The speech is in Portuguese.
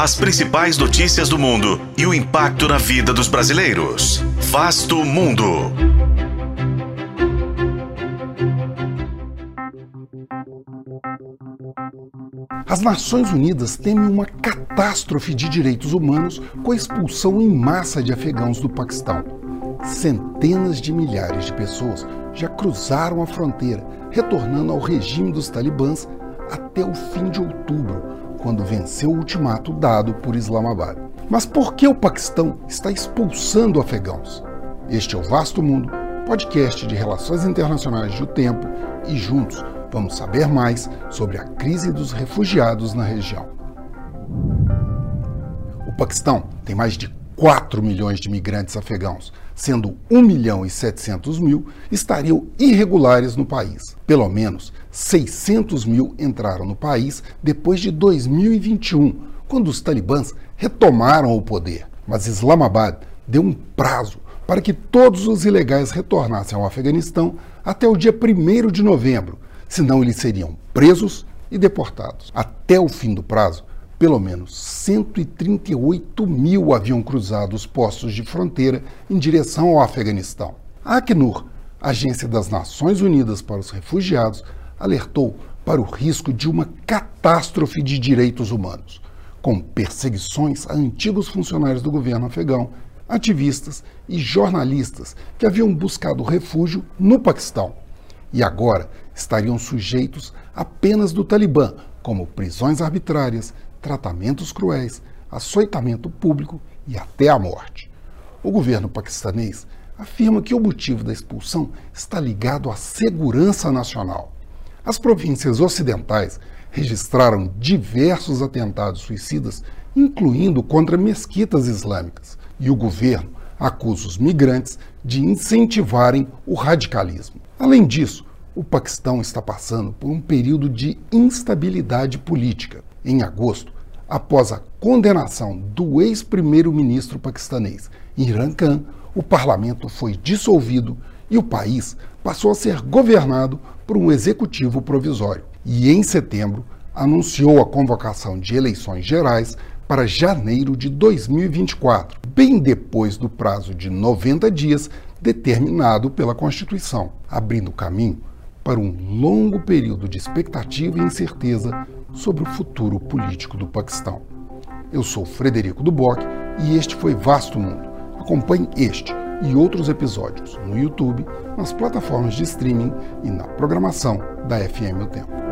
As principais notícias do mundo e o impacto na vida dos brasileiros. Vasto Mundo. As Nações Unidas temem uma catástrofe de direitos humanos com a expulsão em massa de afegãos do Paquistão. Centenas de milhares de pessoas já cruzaram a fronteira, retornando ao regime dos talibãs até o fim de outubro, quando venceu o ultimato dado por Islamabad. Mas por que o Paquistão está expulsando afegãos? Este é o Vasto Mundo, podcast de relações internacionais do tempo, e juntos vamos saber mais sobre a crise dos refugiados na região. O Paquistão tem mais de 4 milhões de imigrantes afegãos, sendo 1 milhão e 700 mil estariam irregulares no país. Pelo menos 600 mil entraram no país depois de 2021, quando os talibãs retomaram o poder. Mas Islamabad deu um prazo para que todos os ilegais retornassem ao Afeganistão até o dia 1 de novembro, senão eles seriam presos e deportados. Até o fim do prazo, pelo menos 138 mil haviam cruzado os postos de fronteira em direção ao Afeganistão. A Acnur, Agência das Nações Unidas para os Refugiados, alertou para o risco de uma catástrofe de direitos humanos, com perseguições a antigos funcionários do governo afegão, ativistas e jornalistas que haviam buscado refúgio no Paquistão e agora estariam sujeitos a penas do Talibã, como prisões arbitrárias, tratamentos cruéis, açoitamento público e até a morte. O governo paquistanês afirma que o motivo da expulsão está ligado à segurança nacional. As províncias ocidentais registraram diversos atentados suicidas, incluindo contra mesquitas islâmicas, e o governo acusa os migrantes de incentivarem o radicalismo. Além disso, o Paquistão está passando por um período de instabilidade política. Em agosto, após a condenação do ex-primeiro-ministro paquistanês Imran Khan, o parlamento foi dissolvido e o país passou a ser governado por um executivo provisório. E em setembro, anunciou a convocação de eleições gerais para janeiro de 2024, bem depois do prazo de 90 dias determinado pela Constituição, abrindo caminho para um longo período de expectativa e incerteza sobre o futuro político do Paquistão. Eu sou Frederico Duboc e este foi Vasto Mundo. Acompanhe este e outros episódios no YouTube, nas plataformas de streaming e na programação da FM O Tempo.